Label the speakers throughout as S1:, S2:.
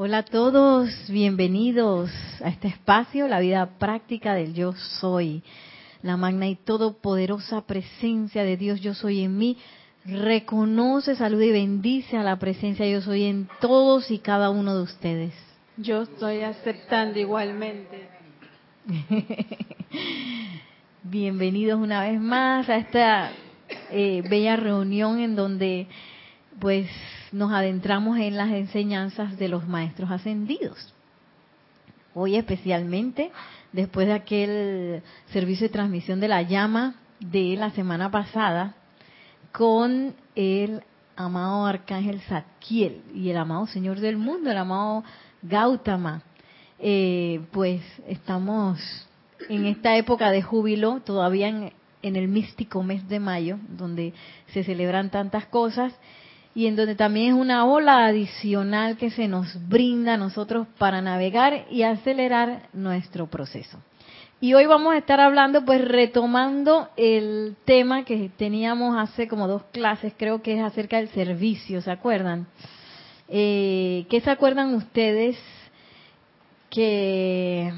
S1: Hola a todos, bienvenidos a este espacio, la vida práctica del yo soy. La magna y todopoderosa presencia de Dios yo soy en mí. Reconoce, saluda y bendice a la presencia yo soy en todos y cada uno de ustedes.
S2: Yo estoy aceptando igualmente.
S1: Bienvenidos una vez más a esta eh, bella reunión en donde pues nos adentramos en las enseñanzas de los maestros ascendidos. Hoy especialmente, después de aquel servicio de transmisión de la llama de la semana pasada, con el amado Arcángel Zadkiel y el amado Señor del Mundo, el amado Gautama, eh, pues estamos en esta época de júbilo, todavía en, en el místico mes de mayo, donde se celebran tantas cosas y en donde también es una ola adicional que se nos brinda a nosotros para navegar y acelerar nuestro proceso. Y hoy vamos a estar hablando, pues retomando el tema que teníamos hace como dos clases, creo que es acerca del servicio, ¿se acuerdan? Eh, ¿Qué se acuerdan ustedes que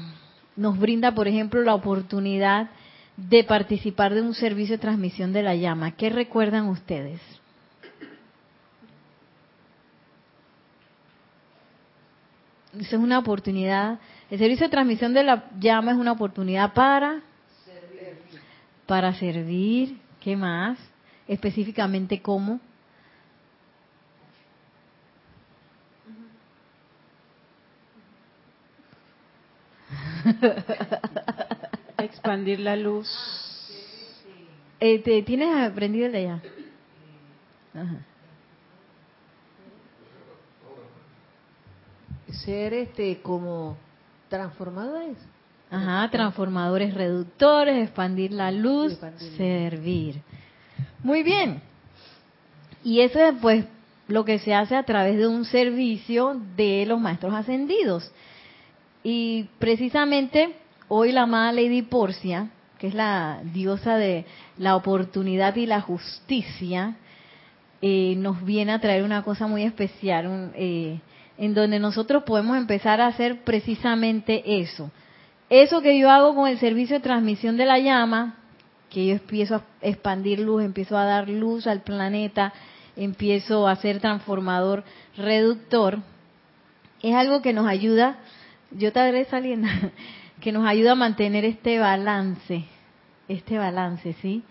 S1: nos brinda, por ejemplo, la oportunidad de participar de un servicio de transmisión de la llama? ¿Qué recuerdan ustedes? Es una oportunidad. El servicio de transmisión de la llama es una oportunidad para servir. Para servir. ¿Qué más? Específicamente cómo.
S2: Expandir la luz.
S1: Eh, ¿te, ¿Tienes aprendido el de allá? Ajá.
S3: Ser este como transformadores.
S1: Ajá, transformadores reductores, expandir la luz, expandir. servir. Muy bien. Y eso es pues lo que se hace a través de un servicio de los maestros ascendidos. Y precisamente hoy la amada Lady Porcia, que es la diosa de la oportunidad y la justicia, eh, nos viene a traer una cosa muy especial, un, eh, en donde nosotros podemos empezar a hacer precisamente eso. Eso que yo hago con el servicio de transmisión de la llama, que yo empiezo a expandir luz, empiezo a dar luz al planeta, empiezo a ser transformador, reductor, es algo que nos ayuda, yo te haré saliendo, que nos ayuda a mantener este balance, este balance, ¿sí?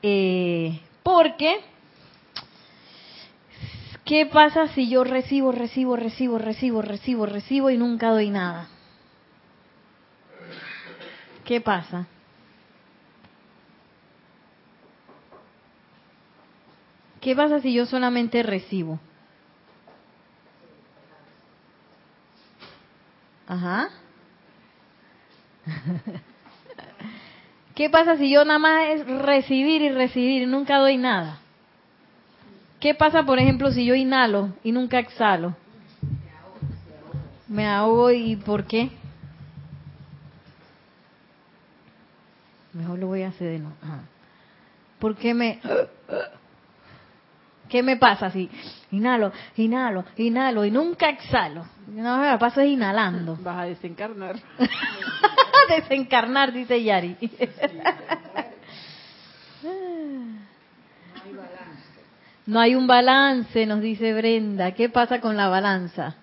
S1: Eh, porque ¿Qué pasa si yo recibo, recibo, recibo, recibo, recibo, recibo y nunca doy nada? ¿Qué pasa? ¿Qué pasa si yo solamente recibo? Ajá. ¿Qué pasa si yo nada más es recibir y recibir y nunca doy nada? ¿Qué pasa, por ejemplo, si yo inhalo y nunca exhalo? Me ahogo y ¿por qué? Mejor lo voy a hacer de nuevo. ¿Por qué me... ¿Qué me pasa si inhalo, inhalo, inhalo y nunca exhalo? No, me paso es inhalando.
S2: Vas a desencarnar.
S1: desencarnar, dice Yari. No hay un balance, nos dice Brenda. ¿Qué pasa con la balanza?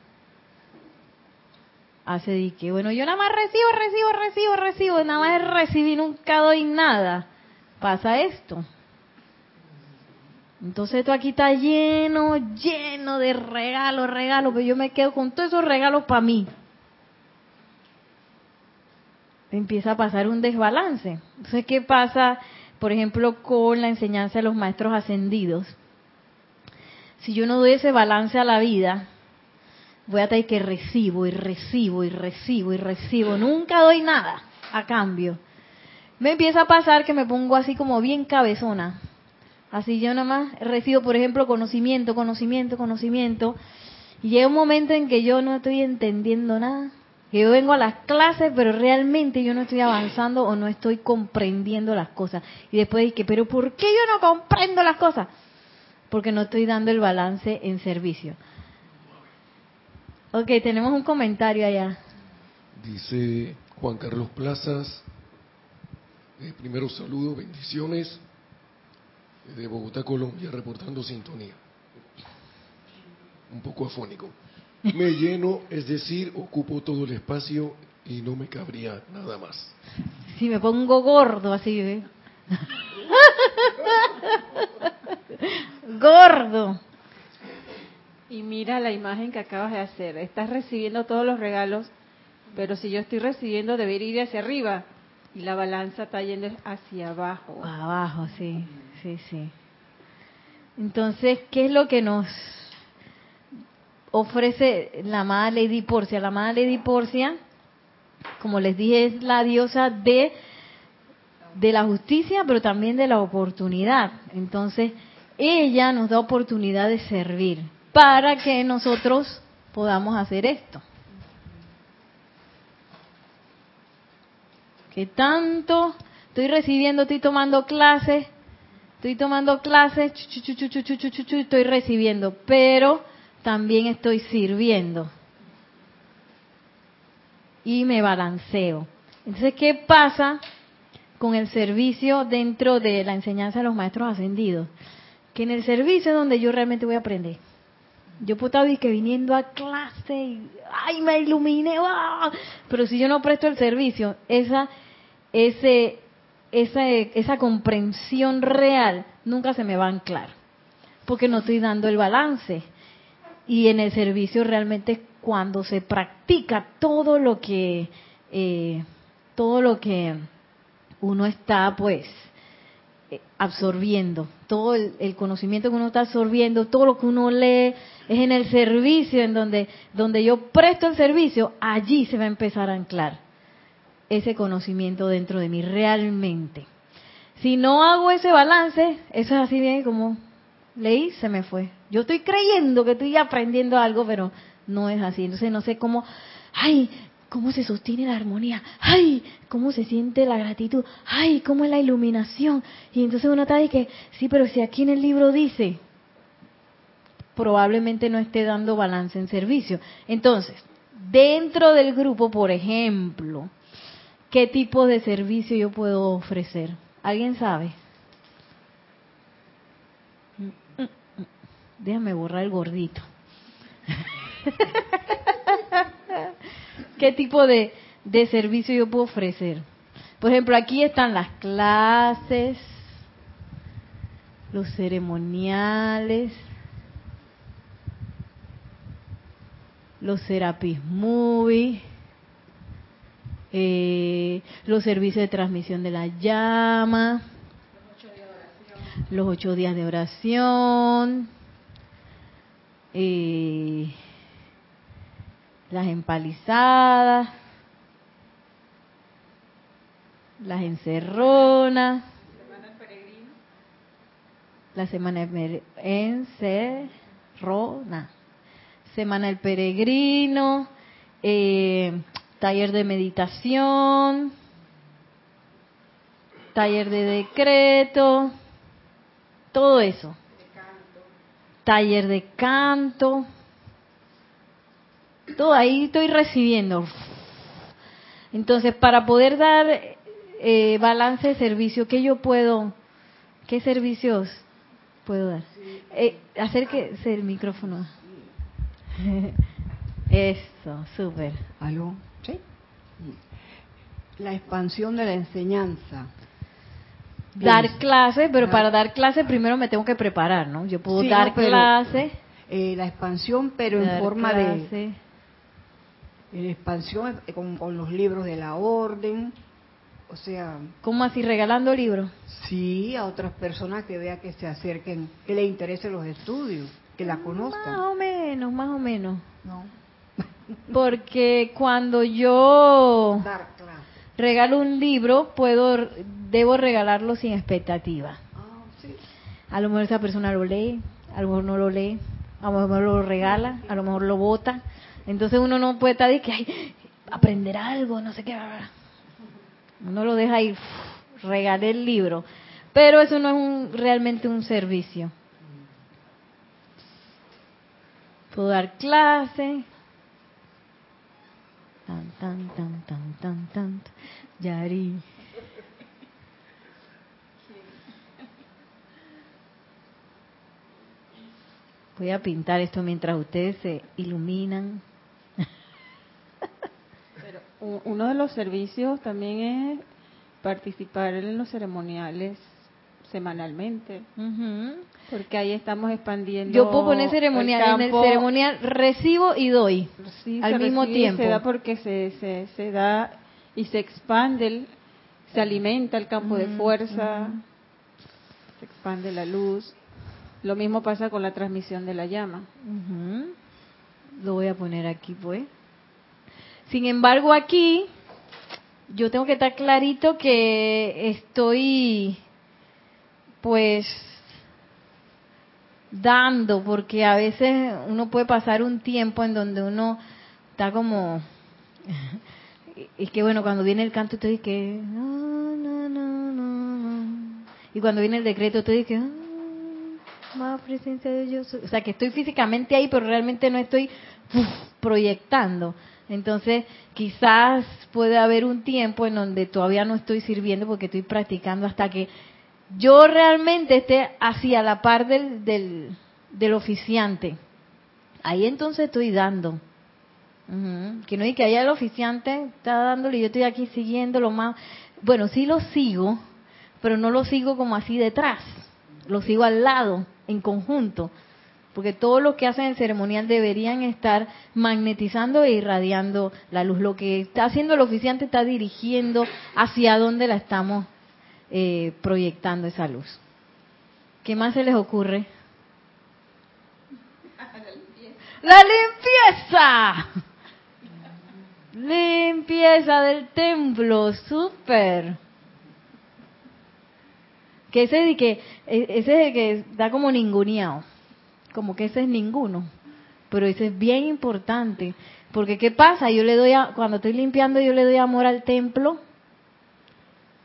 S1: Hace dique. Bueno, yo nada más recibo, recibo, recibo, recibo. Nada más recibí, nunca doy nada. Pasa esto. Entonces esto aquí está lleno, lleno de regalos, regalos, pero yo me quedo con todos esos regalos para mí. Empieza a pasar un desbalance. Entonces, ¿qué pasa, por ejemplo, con la enseñanza de los maestros ascendidos? Si yo no doy ese balance a la vida, voy a tener que recibo y recibo y recibo y recibo. Nunca doy nada a cambio. Me empieza a pasar que me pongo así como bien cabezona. Así yo nada más recibo, por ejemplo, conocimiento, conocimiento, conocimiento. Y llega un momento en que yo no estoy entendiendo nada. Que yo vengo a las clases, pero realmente yo no estoy avanzando o no estoy comprendiendo las cosas. Y después dije, pero ¿por qué yo no comprendo las cosas? Porque no estoy dando el balance en servicio. Ok, tenemos un comentario allá.
S4: Dice Juan Carlos Plazas, eh, primero saludo, bendiciones, eh, de Bogotá, Colombia, reportando sintonía. Un poco afónico. Me lleno, es decir, ocupo todo el espacio y no me cabría nada más.
S1: Si me pongo gordo así, ¿ve? gordo.
S2: Y mira la imagen que acabas de hacer. Estás recibiendo todos los regalos, pero si yo estoy recibiendo, debería ir hacia arriba. Y la balanza está yendo hacia abajo.
S1: Abajo, sí, sí, sí. Entonces, ¿qué es lo que nos ofrece la amada Lady Porcia? La amada Lady Porcia, como les dije, es la diosa de, de la justicia, pero también de la oportunidad. Entonces, ella nos da oportunidad de servir para que nosotros podamos hacer esto. ¿Qué tanto? Estoy recibiendo, estoy tomando clases, estoy tomando clases, estoy recibiendo, pero también estoy sirviendo. Y me balanceo. Entonces, ¿qué pasa con el servicio dentro de la enseñanza de los maestros ascendidos? Que en el servicio es donde yo realmente voy a aprender. Yo puedo estar que viniendo a clase y ¡ay, me iluminé! ¡ah! Pero si yo no presto el servicio, esa, ese, esa, esa comprensión real nunca se me va a anclar. Porque no estoy dando el balance. Y en el servicio realmente cuando se practica todo lo que, eh, todo lo que uno está pues eh, absorbiendo, todo el, conocimiento que uno está absorbiendo, todo lo que uno lee, es en el servicio, en donde, donde yo presto el servicio, allí se va a empezar a anclar ese conocimiento dentro de mí realmente. Si no hago ese balance, eso es así bien como leí, se me fue. Yo estoy creyendo que estoy aprendiendo algo, pero no es así. Entonces no sé cómo, ay, cómo se sostiene la armonía, ay, cómo se siente la gratitud, ay, cómo es la iluminación. Y entonces uno está de que, sí, pero si aquí en el libro dice, probablemente no esté dando balance en servicio. Entonces, dentro del grupo, por ejemplo, ¿qué tipo de servicio yo puedo ofrecer? ¿Alguien sabe? Déjame borrar el gordito. ¿Qué tipo de, de servicio yo puedo ofrecer? Por ejemplo, aquí están las clases, los ceremoniales, los Serapis Movie, eh, los servicios de transmisión de la llama, los ocho días de oración, eh, las empalizadas, las encerronas, la semana encerrona, semana del peregrino, eh, taller de meditación, taller de decreto, todo eso. Taller de canto. Todo ahí estoy recibiendo. Entonces, para poder dar eh, balance de servicio, ¿qué yo puedo, qué servicios puedo dar? Eh, acérquese el micrófono. Eso, súper.
S5: ¿Aló? ¿Sí? La expansión de la enseñanza.
S1: Dar clases, pero para dar clases primero me tengo que preparar, ¿no? Yo puedo
S5: Sí,
S1: dar
S5: no,
S1: clases.
S5: Eh, la expansión, pero en forma de
S1: clases.
S5: En expansión eh, con, con los libros de la orden. O sea,
S1: ¿Cómo así? ¿Regalando libros?
S5: sí, a otras personas que vean que se acerquen, que les interesen los estudios, que la
S1: Más
S5: conozcan.
S1: o menos, más o menos.
S5: No.
S1: Porque cuando yo
S5: Dar
S1: regalo un libro, puedo, debo regalarlo sin expectativa.
S5: Ah, sí.
S1: A lo mejor esa persona lo lee, a lo mejor no lo lee, a lo mejor lo regala, a lo mejor lo bota. Entonces uno no puede estar de que ay, aprender algo, no sé qué. bla, bla". Uno lo deja ir, regalé el libro. Pero eso no es un, realmente un servicio. Puedo dar clase, Tan, tan, tan, tan, tan, tan. Yari. Voy a pintar esto mientras ustedes se iluminan.
S2: Uno de los servicios también es participar en los ceremoniales semanalmente, porque ahí estamos expandiendo.
S1: Yo puedo poner ceremonial, en el ceremonial recibo y doy.
S2: Sí,
S1: al
S2: se
S1: mismo tiempo.
S2: Se da porque se, se, se da y se expande, el- se alimenta el campo de fuerza, se expande la luz. Lo mismo pasa con la transmisión de la llama.
S1: Lo voy a poner aquí, pues. Sin embargo, aquí yo tengo que estar clarito que estoy, pues, dando, porque a veces uno puede pasar un tiempo en donde uno está como, y que bueno, cuando viene el canto, tú dices que, y cuando viene el decreto, tú dices que, ah, más. O sea, que estoy físicamente ahí, pero realmente no estoy proyectando. Entonces, quizás puede haber un tiempo en donde todavía no estoy sirviendo porque estoy practicando hasta que yo realmente esté hacia la par del, del, del oficiante. Ahí entonces estoy dando. Que no hay que allá el oficiante está dándole y yo estoy aquí siguiendo más. Bueno, sí lo sigo, pero no lo sigo como así detrás. Lo sigo al lado, en conjunto. Porque todo lo que hacen el ceremonial deberían estar magnetizando e irradiando la luz. Lo que está haciendo el oficiante está dirigiendo hacia dónde la estamos eh, proyectando esa luz. ¿Qué más se les ocurre? La limpieza. Limpieza del templo, súper. Que ese de que e- ese es el que da como ninguneado, como que ese es ninguno, pero ese es bien importante, porque qué pasa, yo le doy a- cuando estoy limpiando yo le doy amor al templo,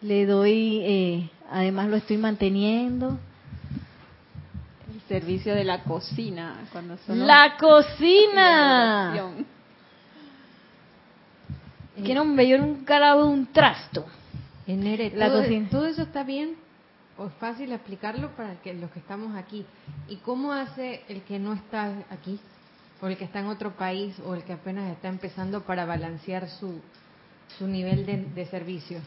S1: le doy, eh, además lo estoy manteniendo,
S2: El servicio de la cocina, cuando son
S1: la
S2: de
S1: cocina,
S2: adoración.
S1: que nombre, yo nunca lavo un trasto,
S3: En Nere,
S1: La
S3: todo,
S1: cocina.
S3: todo eso está bien o es fácil explicarlo para que los que estamos aquí. ¿Y cómo hace el que no está aquí o el que está en otro país o el que apenas está empezando para balancear su, su nivel de, de servicio?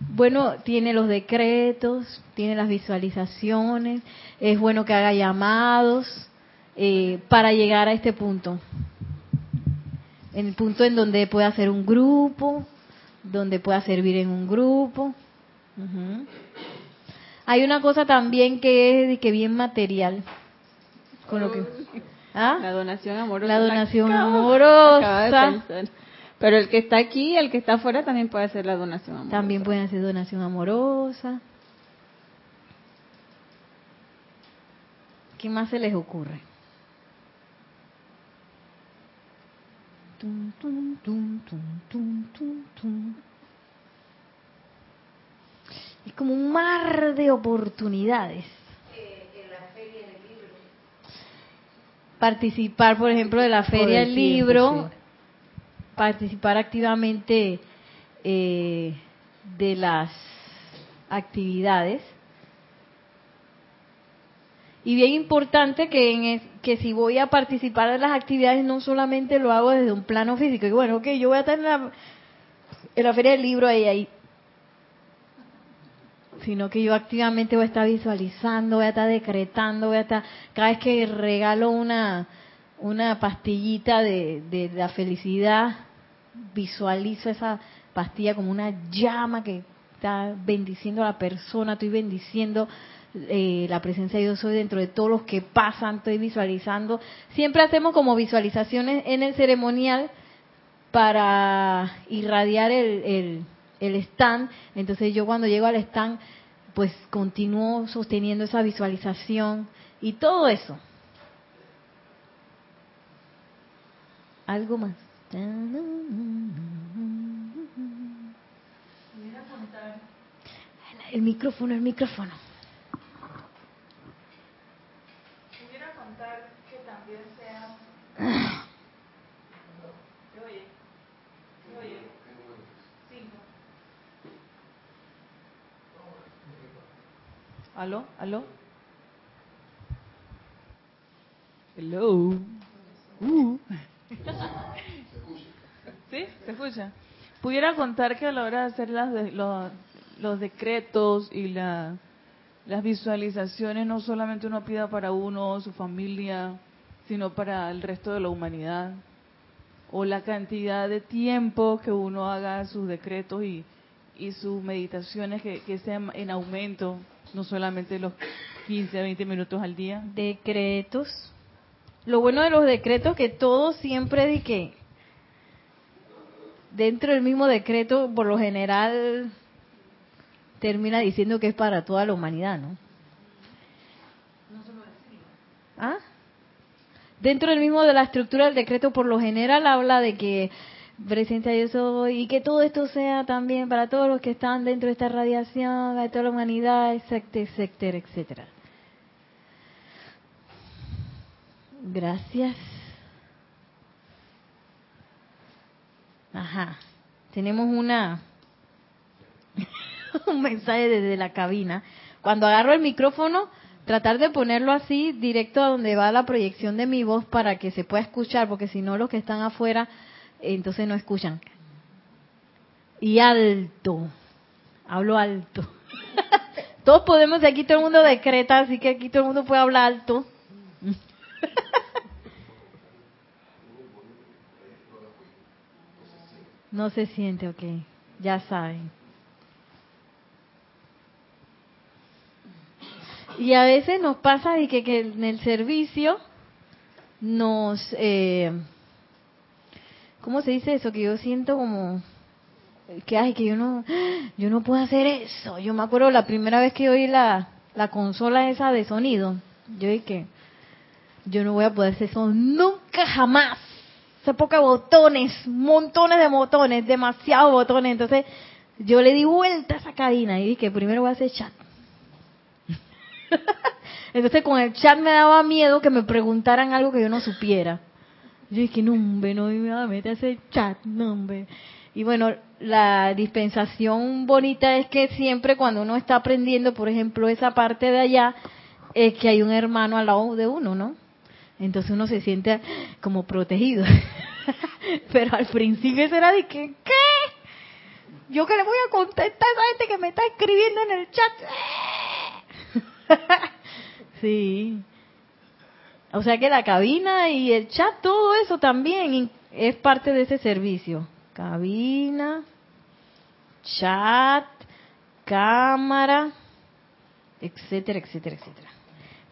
S1: Bueno, tiene los decretos, tiene las visualizaciones, es bueno que haga llamados eh, para llegar a este punto. En el punto en donde pueda hacer un grupo, donde pueda servir en un grupo. Ujú. Hay una cosa también que es de que bien material. Con lo que, ¿Ah?
S2: La donación amorosa.
S1: La donación amorosa.
S2: de. Pero el que está aquí, el que está afuera, también puede hacer la donación amorosa.
S1: También pueden hacer donación amorosa. ¿Qué más se les ocurre? Tum, tum, tum, tum, tum, tum, tum. Es como un mar de oportunidades. Participar, por ejemplo, de la feria
S3: el
S1: del
S3: tiempo,
S1: libro,
S3: sí.
S1: participar activamente eh, de las actividades. Y bien importante que, en es- que si voy a participar de las actividades no solamente lo hago desde un plano físico. Y bueno, ok, yo voy a estar en la, en la feria del libro ahí, ahí. Sino que yo activamente voy a estar visualizando, voy a estar decretando, voy a estar... Cada vez que regalo una, una pastillita de, de la felicidad, visualizo esa pastilla como una llama que está bendiciendo a la persona, estoy bendiciendo eh, la presencia de Dios soy dentro de todos los que pasan, estoy visualizando. Siempre hacemos como visualizaciones en el ceremonial para irradiar el, el stand. Entonces yo cuando llego al stand, pues continúo sosteniendo esa visualización y todo eso. Algo más. El micrófono, el micrófono.
S6: Pudiera contar que también sea. ¿Se oye?
S7: ¿Aló? ¿Aló? Hello. Uh. ¿Sí? ¿Se escucha? Pudiera contar que a la hora de hacer las de- lo- los decretos y la- las visualizaciones, no solamente uno pida para uno, su familia, sino para el resto de la humanidad. O la cantidad de tiempo que uno haga sus decretos y, y sus meditaciones que, que sean en aumento, no solamente los 15 a 20 minutos al día.
S1: Decretos. Lo bueno de los decretos que todo siempre di que dentro del mismo decreto, por lo general, termina diciendo que es para toda la humanidad, ¿no? ¿Ah? Dentro del mismo de la estructura del decreto, por lo general habla de que presencia yo soy y que todo esto sea también para todos los que están dentro de esta radiación, de toda la humanidad, etcétera, etcétera, etcétera. Gracias. Ajá. Tenemos una un mensaje desde la cabina. Cuando agarro el micrófono, tratar de ponerlo así directo a donde va la proyección de mi voz para que se pueda escuchar, porque si no los que están afuera entonces no escuchan. Y alto. Hablo alto. Todos podemos, aquí todo el mundo decreta, así que aquí todo el mundo puede hablar alto. No se siente, ok. Ya saben. Y a veces nos pasa de que, que en el servicio nos... Eh, ¿Cómo se dice eso? Que yo siento como... Que, ay, que yo no, yo no puedo hacer eso. Yo me acuerdo la primera vez que oí la, la consola esa de sonido. Yo dije, yo no voy a poder hacer eso nunca jamás. Se poca botones, montones de botones, demasiados botones. Entonces yo le di vuelta a esa cabina y dije, primero voy a hacer chat. Entonces con el chat me daba miedo que me preguntaran algo que yo no supiera. Yo dije, no, hombre, no me va a meter a ese chat, no. Y bueno, la dispensación bonita es que siempre cuando uno está aprendiendo, por ejemplo, esa parte de allá, es que hay un hermano al lado de uno, ¿no? Entonces uno se siente como protegido. Pero al principio eso era de que, ¿qué? Yo que le voy a contestar a esa gente que me está escribiendo en el chat. sí. O sea que la cabina y el chat, todo eso también es parte de ese servicio. Cabina, chat, cámara, etcétera, etcétera, etcétera.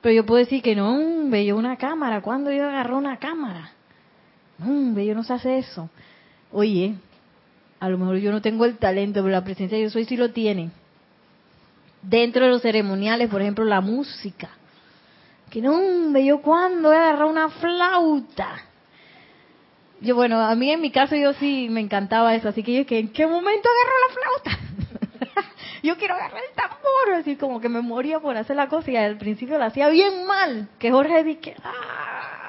S1: Pero yo puedo decir que no, hombre, yo una cámara. ¿Cuándo yo agarré una cámara? No, hombre, no sé hacer eso. Oye, a lo mejor yo no tengo el talento, pero la presencia de yo soy sí lo tiene. Dentro de los ceremoniales, por ejemplo, la música. Que no, hombre, yo cuándo voy a una flauta. Yo, bueno, a mí en mi caso yo sí me encantaba eso, así que yo que en qué momento agarro la flauta. yo quiero agarrar el tambor, así como que me moría por hacer la cosa y al principio lo hacía bien mal, que Jorge dije, ¡ah!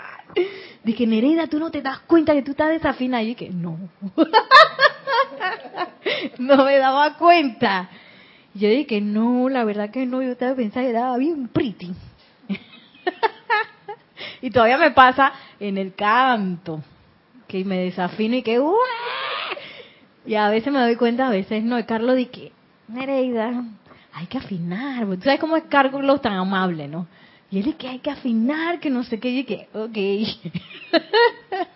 S1: dije, Nereida, tú no te das cuenta que tú estás desafinada. Y yo dije, no, no me daba cuenta. Y yo dije, no, la verdad que no, yo estaba pensando que estaba bien pretty. y todavía me pasa en el canto, que me desafino y que, ¡Uah! y a veces me doy cuenta, a veces no. Y Carlos dice, Nereida, hay que afinar. ¿Tú sabes cómo es Carlos tan amable, no? Y él dice que hay que afinar, que no sé qué. Y que, ok.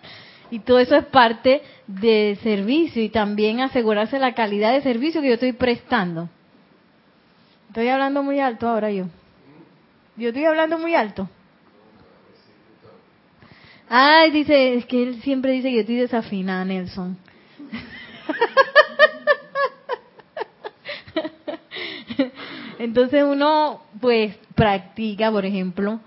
S1: y todo eso es parte de servicio y también asegurarse la calidad de servicio que yo estoy prestando. Estoy hablando muy alto ahora yo. Yo estoy hablando muy alto. Ay, dice, es que él siempre dice que yo estoy desafinada, Nelson. Entonces uno pues practica, por ejemplo,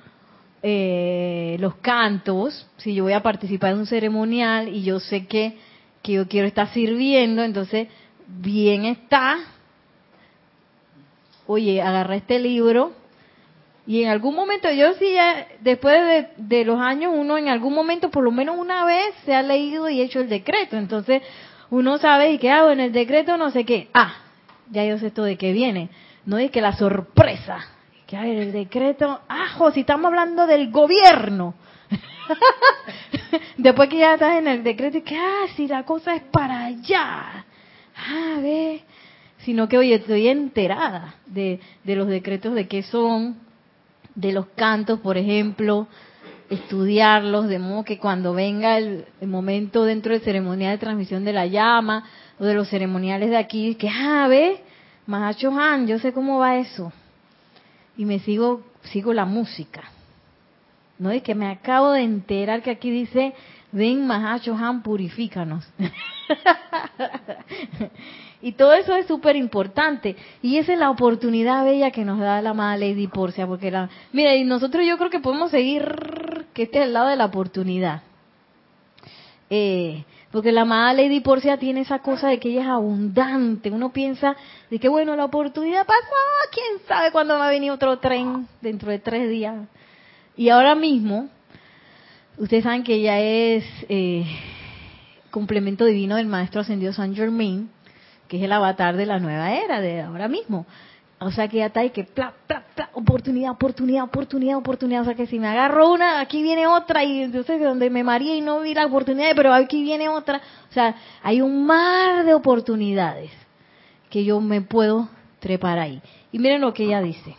S1: eh, los cantos. Si yo voy a participar en un ceremonial y yo sé que, que yo quiero estar sirviendo, entonces bien está. Oye, agarra este libro y en algún momento, yo sí, ya, después de, de, los años, uno en algún momento, por lo menos una vez, se ha leído y hecho el decreto. Entonces, uno sabe y que hago en el decreto no sé qué. Ah, ya yo sé esto de qué viene. No es que la sorpresa. Que a ver, el decreto, ajo, si estamos hablando del gobierno. Después que ya estás en el decreto, y que, ah, si la cosa es para allá. Ah, ve. Sino que, oye, estoy enterada de, de los decretos, de qué son, de los cantos, por ejemplo, estudiarlos, de modo que cuando venga el, momento dentro del ceremonial de transmisión de la llama, o de los ceremoniales de aquí, que, ah, ve, Mahacho Han, yo sé cómo va eso. Y me sigo, sigo la música. No es que me acabo de enterar que aquí dice, ven Mahacho Han, purifícanos. y todo eso es súper importante. Y esa es la oportunidad bella que nos da la amada Lady Porcia. Porque la, mira, y nosotros yo creo que podemos seguir, que este es el lado de la oportunidad. Eh, porque la amada Lady Porcia tiene esa cosa de que ella es abundante. Uno piensa de que, bueno, la oportunidad pasó, quién sabe cuándo va a venir otro tren dentro de tres días. Y ahora mismo, ustedes saben que ella es eh, complemento divino del Maestro Ascendido San Germain, que es el avatar de la nueva era, de ahora mismo. O sea que ya está ahí que pla, pla, pla, oportunidad, oportunidad, oportunidad, oportunidad. O sea que si me agarro una, aquí viene otra y entonces donde me maría y no vi la oportunidad, pero aquí viene otra. O sea, hay un mar de oportunidades que yo me puedo trepar ahí. Y miren lo que ella dice.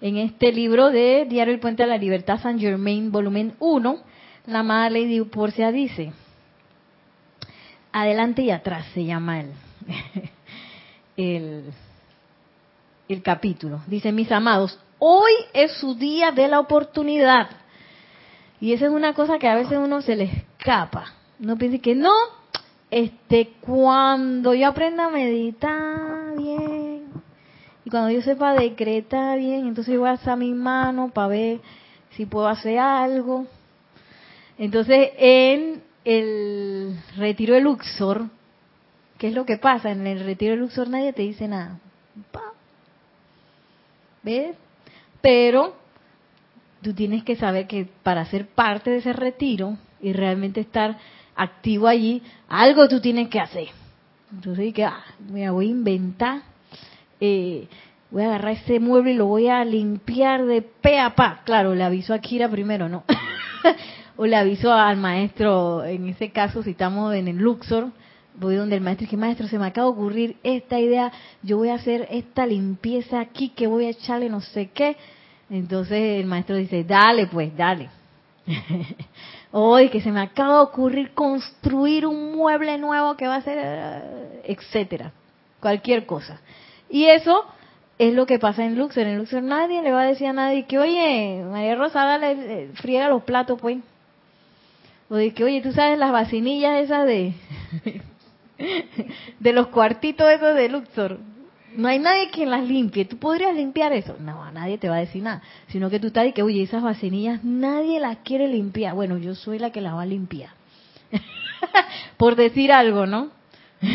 S1: En este libro de Diario El Puente de la Libertad, San Germain, volumen 1, la amada Lady Porcia dice, adelante y atrás se llama el, el el capítulo. Dice, mis amados, hoy es su día de la oportunidad. Y esa es una cosa que a veces uno se le escapa. Uno piensa que no, este, cuando yo aprenda a meditar bien, y cuando yo sepa decretar bien, entonces yo voy a alzar mi mano para ver si puedo hacer algo. Entonces, en el retiro de Luxor, ¿qué es lo que pasa? En el retiro de Luxor nadie te dice nada. ¿Ves? Pero tú tienes que saber que para ser parte de ese retiro y realmente estar activo allí, algo tú tienes que hacer. Entonces, que, ah, me voy a inventar, eh, voy a agarrar ese mueble y lo voy a limpiar de pe a pa. Claro, le aviso a Kira primero, ¿no? o le aviso al maestro, en ese caso, si estamos en el Luxor, voy donde el maestro que maestro se me acaba de ocurrir esta idea yo voy a hacer esta limpieza aquí que voy a echarle no sé qué entonces el maestro dice dale pues dale hoy que se me acaba de ocurrir construir un mueble nuevo que va a ser etcétera cualquier cosa y eso es lo que pasa en Luxor. En Luxor nadie le va a decir a nadie que oye María Rosa le eh, friega los platos pues o de que oye tú sabes las vacinillas esas de de los cuartitos esos de Luxor. No hay nadie quien las limpie. ¿Tú podrías limpiar eso? No, nadie te va a decir nada. Sino que tú estás y que, oye, esas vacinillas nadie las quiere limpiar. Bueno, yo soy la que las va a limpiar. Por decir algo, ¿no?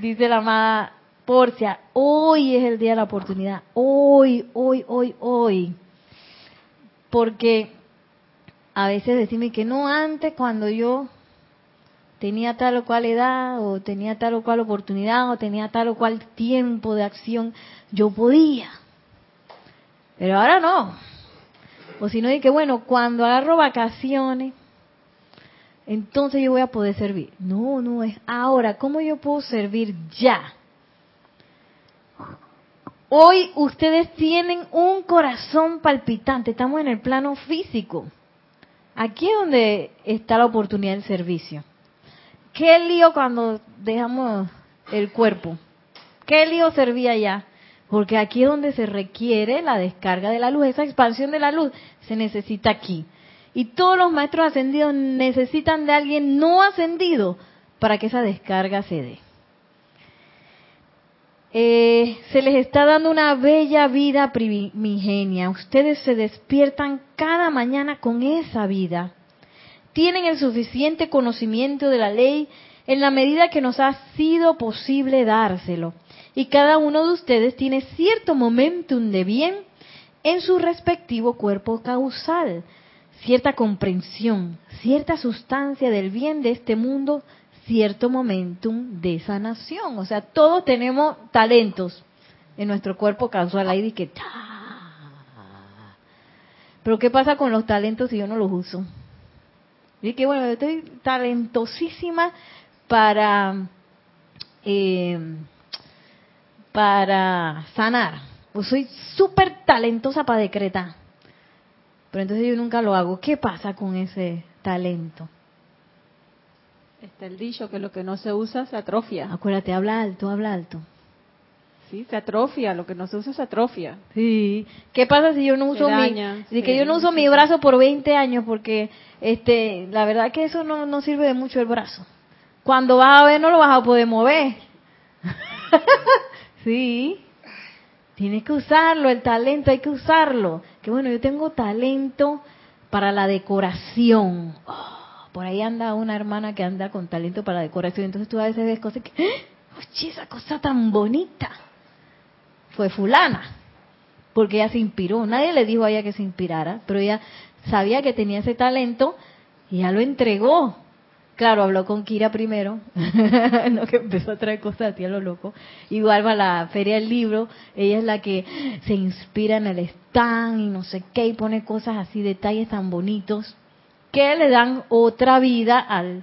S1: Dice la amada Porcia, hoy es el día de la oportunidad. Hoy, hoy, hoy, hoy. Porque a veces decimos que no antes cuando yo tenía tal o cual edad, o tenía tal o cual oportunidad, o tenía tal o cual tiempo de acción, yo podía. Pero ahora no. O si no, que bueno, cuando agarro vacaciones, entonces yo voy a poder servir. No, no, es ahora. ¿Cómo yo puedo servir ya? Hoy ustedes tienen un corazón palpitante, estamos en el plano físico. Aquí es donde está la oportunidad del servicio. ¿Qué lío cuando dejamos el cuerpo? ¿Qué lío servía ya? Porque aquí es donde se requiere la descarga de la luz, esa expansión de la luz se necesita aquí. Y todos los maestros ascendidos necesitan de alguien no ascendido para que esa descarga se dé. Eh, se les está dando una bella vida primigenia. Ustedes se despiertan cada mañana con esa vida tienen el suficiente conocimiento de la ley en la medida que nos ha sido posible dárselo. Y cada uno de ustedes tiene cierto momentum de bien en su respectivo cuerpo causal, cierta comprensión, cierta sustancia del bien de este mundo, cierto momentum de sanación. O sea, todos tenemos talentos. en nuestro cuerpo casual ahí que. Pero ¿qué pasa con los talentos si yo no los uso? Y que bueno, estoy talentosísima para eh, para sanar. Pues soy súper talentosa para decretar. Pero entonces yo nunca lo hago. ¿Qué pasa con ese talento?
S2: Está el dicho que lo que no se usa se atrofia.
S1: Acuérdate, habla alto, habla alto.
S2: Sí, se atrofia, lo que no se usa se atrofia.
S1: Sí. ¿Qué pasa si yo no uso mi,
S2: daña,
S1: si
S2: sí,
S1: que yo no uso mi brazo por 20 años porque este, la verdad que eso no, no sirve de mucho el brazo. Cuando vas a ver no lo vas a poder mover. sí. Tienes que usarlo, el talento hay que usarlo. Que bueno, yo tengo talento para la decoración. Oh, por ahí anda una hermana que anda con talento para la decoración. Entonces tú a veces ves cosas que, oye, esa cosa tan bonita. Fue fulana. Porque ella se inspiró. Nadie le dijo a ella que se inspirara, pero ella sabía que tenía ese talento y ya lo entregó. Claro, habló con Kira primero, no que empezó a traer cosas a ti a lo loco. Igual va a la feria del libro, ella es la que se inspira en el stand y no sé qué, y pone cosas así, detalles tan bonitos, que le dan otra vida al,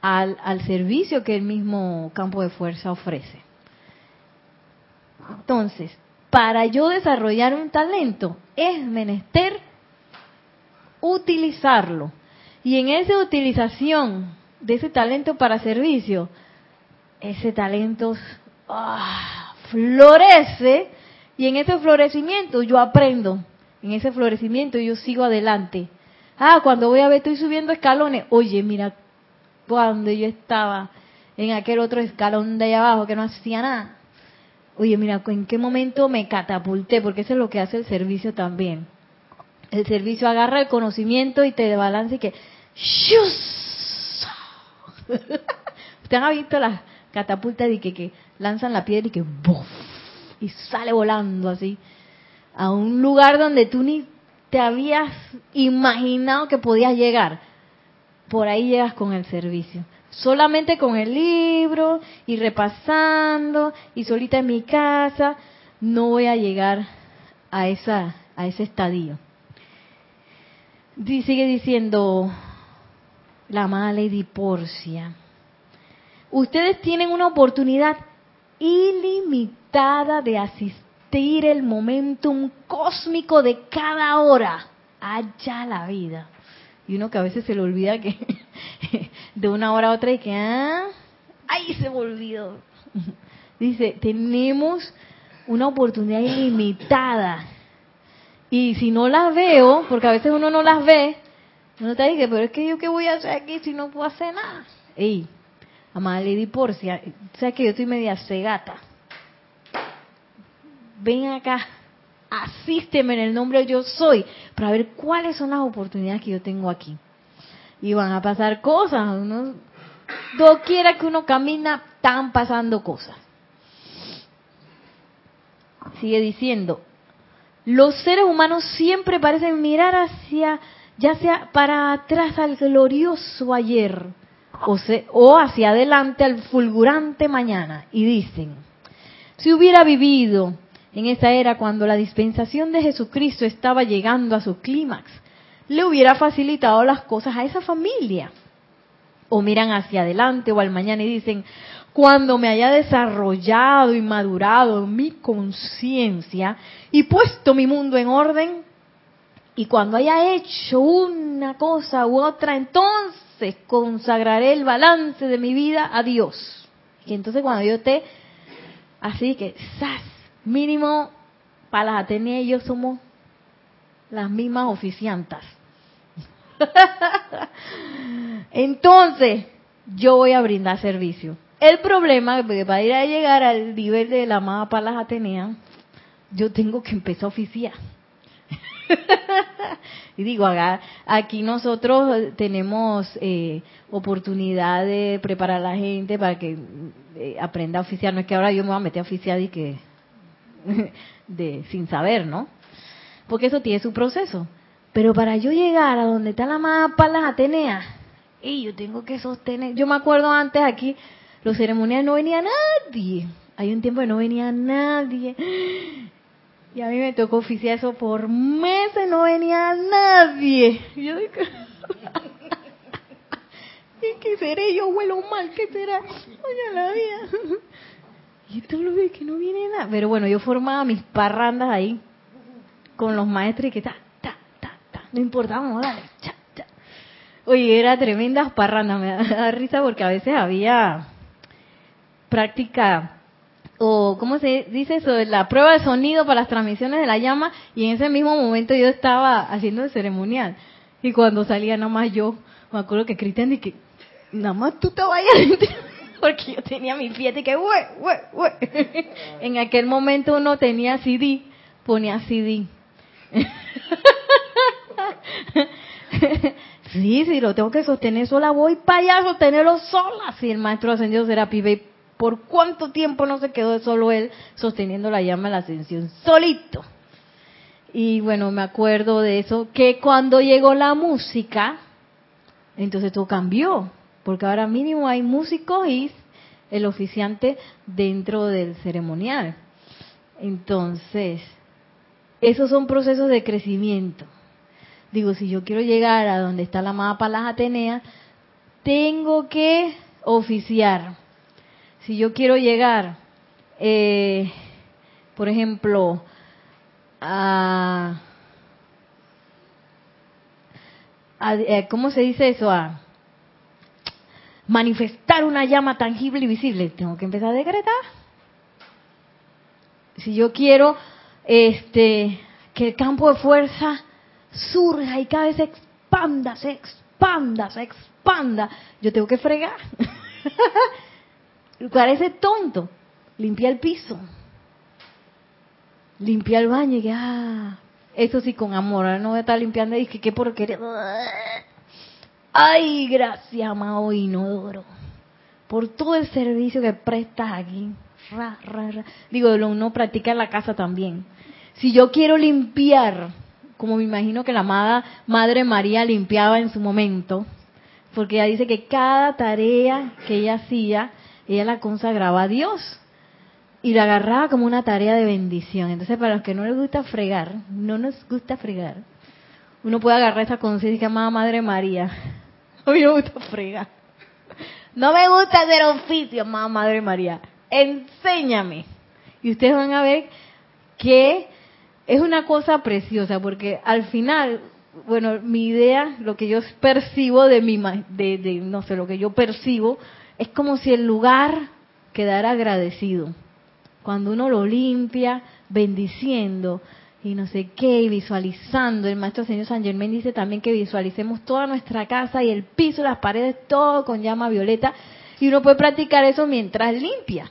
S1: al, al servicio que el mismo campo de fuerza ofrece. Entonces, para yo desarrollar un talento, es menester utilizarlo. Y en esa utilización de ese talento para servicio, ese talento ah, florece y en ese florecimiento yo aprendo, en ese florecimiento yo sigo adelante. Ah, cuando voy a ver, estoy subiendo escalones. Oye, mira, cuando yo estaba en aquel otro escalón de allá abajo que no hacía nada. Oye, mira, en qué momento me catapulté, porque eso es lo que hace el servicio también. El servicio agarra el conocimiento y te balance y que ¡shus! Ustedes han visto las catapultas de que, que lanzan la piedra y que ¡buf! y sale volando así a un lugar donde tú ni te habías imaginado que podías llegar. Por ahí llegas con el servicio. Solamente con el libro y repasando y solita en mi casa no voy a llegar a esa a ese estadio. Di- Sigue diciendo la amada Lady Porcia. Ustedes tienen una oportunidad ilimitada de asistir el momentum cósmico de cada hora. Allá la vida. Y uno que a veces se le olvida que de una hora a otra y que, ah, ay, se me olvidó. Dice, tenemos una oportunidad ilimitada. Y si no las veo, porque a veces uno no las ve, uno te dice, pero es que yo qué voy a hacer aquí si no puedo hacer nada. Ey, amada Lady Porcia, sabes que yo estoy media cegata. Ven acá, asísteme en el nombre de yo soy, para ver cuáles son las oportunidades que yo tengo aquí. Y van a pasar cosas, uno, doquiera que uno camina, están pasando cosas. Sigue diciendo, los seres humanos siempre parecen mirar hacia, ya sea para atrás al glorioso ayer o, se- o hacia adelante al fulgurante mañana. Y dicen, si hubiera vivido en esa era cuando la dispensación de Jesucristo estaba llegando a su clímax, le hubiera facilitado las cosas a esa familia. O miran hacia adelante o al mañana y dicen, cuando me haya desarrollado y madurado mi conciencia y puesto mi mundo en orden, y cuando haya hecho una cosa u otra, entonces consagraré el balance de mi vida a Dios. Y entonces cuando yo esté así que, ¡zas! Mínimo, para las Ateneas y yo somos las mismas oficiantas. Entonces, yo voy a brindar servicio. El problema que para ir a llegar al nivel de la amada Palas Atenea, yo tengo que empezar a oficiar. y digo, aquí nosotros tenemos eh, oportunidad de preparar a la gente para que eh, aprenda a oficiar. No es que ahora yo me voy a meter a oficiar y que de sin saber, ¿no? Porque eso tiene su proceso. Pero para yo llegar a donde está la amada Palas Atenea, y yo tengo que sostener. Yo me acuerdo antes aquí, los ceremoniales no venía nadie. Hay un tiempo que no venía nadie. Y a mí me tocó oficiar eso por meses, no venía nadie. Y yo ¿y qué seré? Yo huelo mal, ¿qué será? Oye, la vida. Y tú lo ves que no viene nada. Pero bueno, yo formaba mis parrandas ahí con los maestros y que ta, ta, ta, ta. No importa, vamos, dale, cha, cha. Oye, era tremendas parrandas. Me da risa porque a veces había práctica o cómo se dice eso, la prueba de sonido para las transmisiones de la llama y en ese mismo momento yo estaba haciendo el ceremonial y cuando salía nada más yo, me acuerdo que Cristian que nada más tú te vayas porque yo tenía mi fiesta y que "Ue, ue, ue". en aquel momento uno tenía CD, ponía CD. Sí, sí, lo tengo que sostener sola, voy para allá a sostenerlo sola. Si el maestro ascendido será pibe, ¿por cuánto tiempo no se quedó solo él sosteniendo la llama de la ascensión? Solito. Y bueno, me acuerdo de eso, que cuando llegó la música, entonces todo cambió, porque ahora mínimo hay músicos y el oficiante dentro del ceremonial. Entonces, esos son procesos de crecimiento. Digo, si yo quiero llegar a donde está la amada Palas Atenea, tengo que oficiar. Si yo quiero llegar, eh, por ejemplo, a, a- eh, ¿cómo se dice eso? A manifestar una llama tangible y visible, tengo que empezar a decretar. Si yo quiero este que el campo de fuerza surja y cada vez se expanda, se expanda, se expanda, yo tengo que fregar. Parece tonto. Limpia el piso. Limpia el baño y ah, eso sí con amor. No voy a estar limpiando y que qué porquería. Ay, gracias, amado inodoro, por todo el servicio que prestas aquí. Ra, ra, ra. Digo, lo uno practica en la casa también. Si yo quiero limpiar, como me imagino que la amada Madre María limpiaba en su momento, porque ella dice que cada tarea que ella hacía, ella la consagraba a Dios y la agarraba como una tarea de bendición. Entonces, para los que no les gusta fregar, no nos gusta fregar, uno puede agarrar esa conciencia amada Madre María. A mí me gusta fregar. No me gusta hacer oficio, amada Madre María. Enséñame. Y ustedes van a ver que es una cosa preciosa, porque al final, bueno, mi idea, lo que yo percibo de mi, de, de, no sé, lo que yo percibo, es como si el lugar quedara agradecido. Cuando uno lo limpia, bendiciendo y no sé qué, y visualizando. El maestro señor San Germán dice también que visualicemos toda nuestra casa y el piso, las paredes, todo con llama violeta. Y uno puede practicar eso mientras limpia.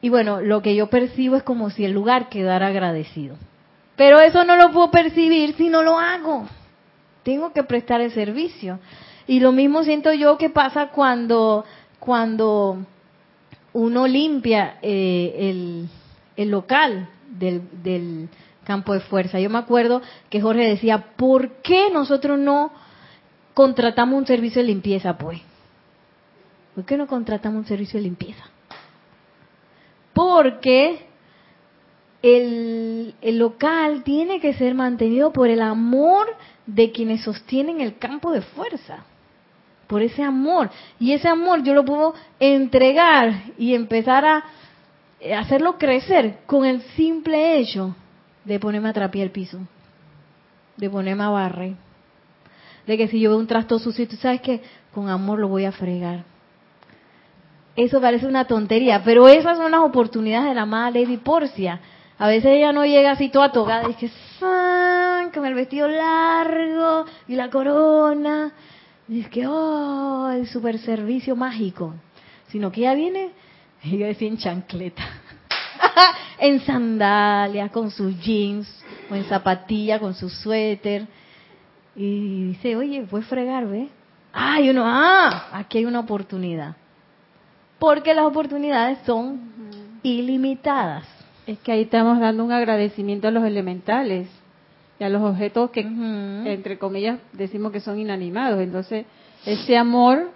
S1: Y bueno, lo que yo percibo es como si el lugar quedara agradecido. Pero eso no lo puedo percibir si no lo hago. Tengo que prestar el servicio. Y lo mismo siento yo que pasa cuando, cuando uno limpia eh, el, el local del, del campo de fuerza. Yo me acuerdo que Jorge decía, ¿por qué nosotros no contratamos un servicio de limpieza, pues? ¿Por qué no contratamos un servicio de limpieza? Porque el, el local tiene que ser mantenido por el amor de quienes sostienen el campo de fuerza. Por ese amor. Y ese amor yo lo puedo entregar y empezar a hacerlo crecer con el simple hecho de ponerme a trapear el piso, de ponerme a barrer, de que si yo veo un trasto sucio, tú sabes que con amor lo voy a fregar. Eso parece una tontería, pero esas son las oportunidades de la amada Lady Porcia. A veces ella no llega así toda tocada, y que "San", con el vestido largo y la corona. Y es que, oh, el super servicio mágico. Sino que ella viene, ella decía en chancleta, en sandalias, con sus jeans, o en zapatilla, con su suéter. Y dice, oye, puedes fregar, ¿ve? Ah, y uno, ah, aquí hay una oportunidad. Porque las oportunidades son ilimitadas.
S2: Es que ahí estamos dando un agradecimiento a los elementales y a los objetos que, entre comillas, decimos que son inanimados. Entonces, ese amor,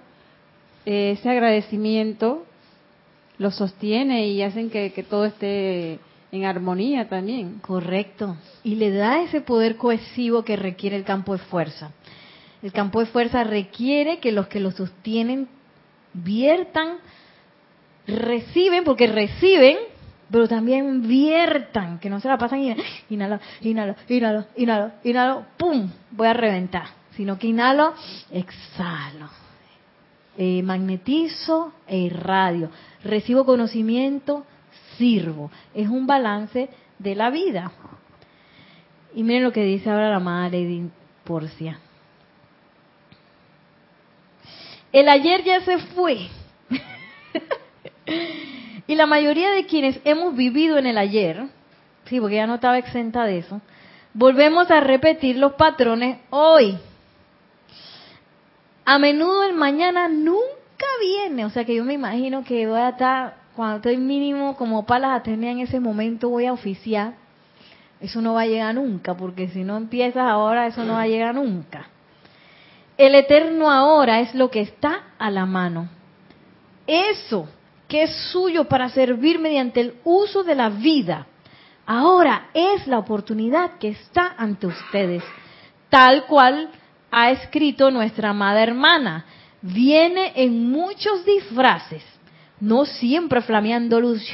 S2: eh, ese agradecimiento los sostiene y hacen que, que todo esté en armonía también.
S1: Correcto. Y le da ese poder cohesivo que requiere el campo de fuerza. El campo de fuerza requiere que los que lo sostienen viertan, reciben, porque reciben, pero también viertan, que no se la pasan y inhalo, inhalo, inhalo, inhalo, inhalo, ¡pum! Voy a reventar. Sino que inhalo, exhalo. Eh, magnetizo e irradio. Recibo conocimiento, sirvo. Es un balance de la vida. Y miren lo que dice ahora la madre Lady Porcia. El ayer ya se fue. y la mayoría de quienes hemos vivido en el ayer, sí, porque ya no estaba exenta de eso, volvemos a repetir los patrones hoy. A menudo el mañana nunca viene, o sea que yo me imagino que voy a estar, cuando estoy mínimo como palas a tener en ese momento, voy a oficiar. Eso no va a llegar nunca, porque si no empiezas ahora, eso no va a llegar nunca. El eterno ahora es lo que está a la mano. Eso que es suyo para servir mediante el uso de la vida, ahora es la oportunidad que está ante ustedes, tal cual ha escrito nuestra amada hermana. Viene en muchos disfraces, no siempre flameando luz.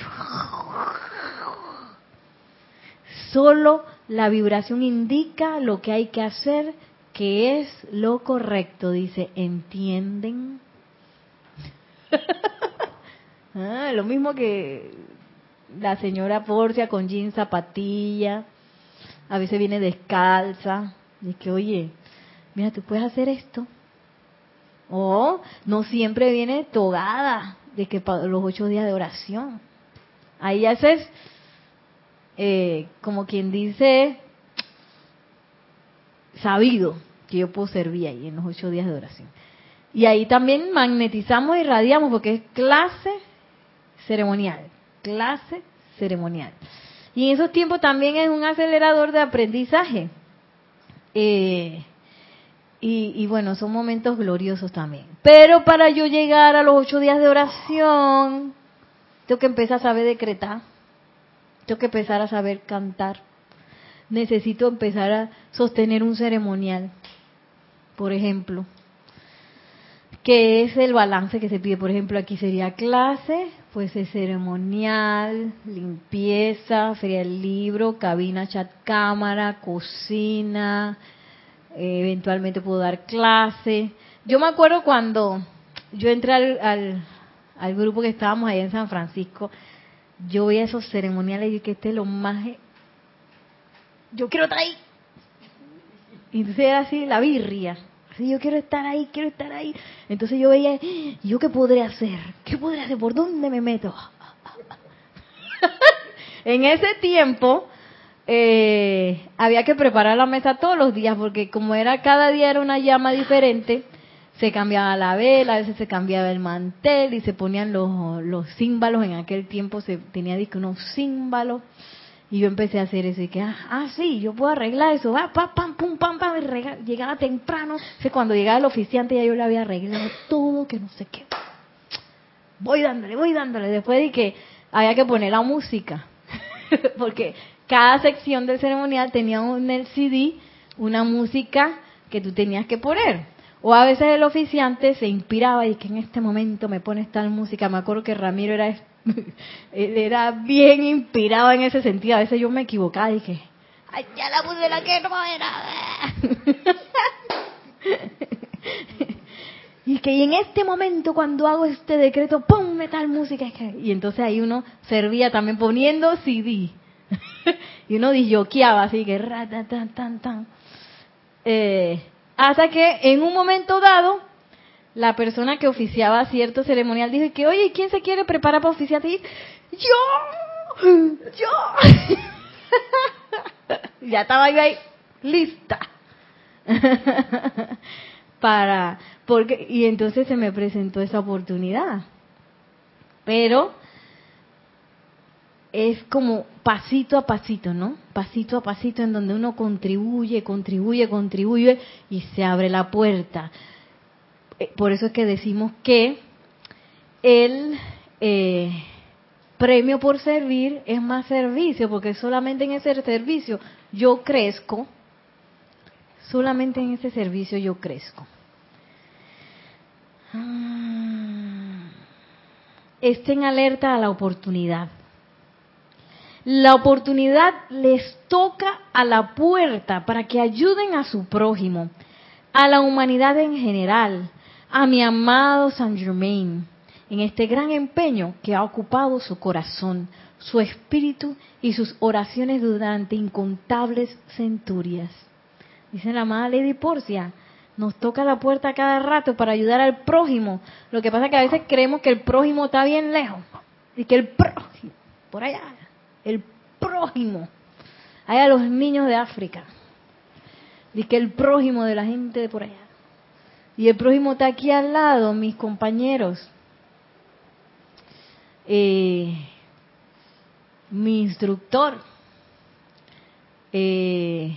S1: Solo la vibración indica lo que hay que hacer que es lo correcto, dice, ¿entienden? ah, lo mismo que la señora Porcia con jean zapatilla, a veces viene descalza, y que, oye, mira, tú puedes hacer esto. O no siempre viene togada, de que para los ocho días de oración. Ahí haces, eh, como quien dice, sabido que yo puedo servir ahí en los ocho días de oración. Y ahí también magnetizamos y radiamos porque es clase ceremonial, clase ceremonial. Y en esos tiempos también es un acelerador de aprendizaje. Eh, y, y, bueno, son momentos gloriosos también. Pero para yo llegar a los ocho días de oración, tengo que empezar a saber decretar, tengo que empezar a saber cantar, necesito empezar a sostener un ceremonial por ejemplo, que es el balance que se pide. Por ejemplo, aquí sería clase, pues es ceremonial, limpieza, feria del libro, cabina, chat, cámara, cocina, eventualmente puedo dar clase. Yo me acuerdo cuando yo entré al, al, grupo que estábamos allá en San Francisco, yo veía esos ceremoniales y que este es lo más... Yo quiero estar ahí. Y entonces era así la birria yo quiero estar ahí, quiero estar ahí. Entonces yo veía, ¿yo qué podré hacer? ¿Qué podré hacer? ¿Por dónde me meto? en ese tiempo eh, había que preparar la mesa todos los días porque como era cada día era una llama diferente, se cambiaba la vela, a veces se cambiaba el mantel y se ponían los, los címbalos. En aquel tiempo se tenía unos címbalos y yo empecé a hacer eso y que, ah, ah sí, yo puedo arreglar eso, va, pam, pam, pum, pam, pam, llegaba temprano. O cuando llegaba el oficiante ya yo le había arreglado todo, que no sé qué. Voy dándole, voy dándole. Después de que había que poner la música, porque cada sección del ceremonial tenía en el CD una música que tú tenías que poner. O a veces el oficiante se inspiraba y que en este momento me pone tal música. Me acuerdo que Ramiro era era bien inspirado en ese sentido. A veces yo me equivocaba y dije, ay, ya la puse la que no era. y que en este momento cuando hago este decreto, ¡pum! tal música. Y entonces ahí uno servía también poniendo CD. y uno disyoqueaba así que. Eh, hasta que en un momento dado la persona que oficiaba cierto ceremonial dijo que, oye, ¿quién se quiere preparar para oficiar? Y, yo, yo. ya estaba yo ahí lista. para, porque, y entonces se me presentó esa oportunidad. Pero es como pasito a pasito, ¿no? Pasito a pasito en donde uno contribuye, contribuye, contribuye y se abre la puerta. Eh, por eso es que decimos que el eh, premio por servir es más servicio, porque solamente en ese servicio yo crezco, solamente en ese servicio yo crezco. Ah. Estén alerta a la oportunidad. La oportunidad les toca a la puerta para que ayuden a su prójimo, a la humanidad en general, a mi amado Saint Germain, en este gran empeño que ha ocupado su corazón, su espíritu y sus oraciones durante incontables centurias. Dice la amada Lady Porcia, nos toca la puerta cada rato para ayudar al prójimo. Lo que pasa es que a veces creemos que el prójimo está bien lejos y que el prójimo, por allá, el prójimo, allá los niños de África, y que el prójimo de la gente de por allá. Y el prójimo está aquí al lado, mis compañeros. Eh, mi instructor, eh,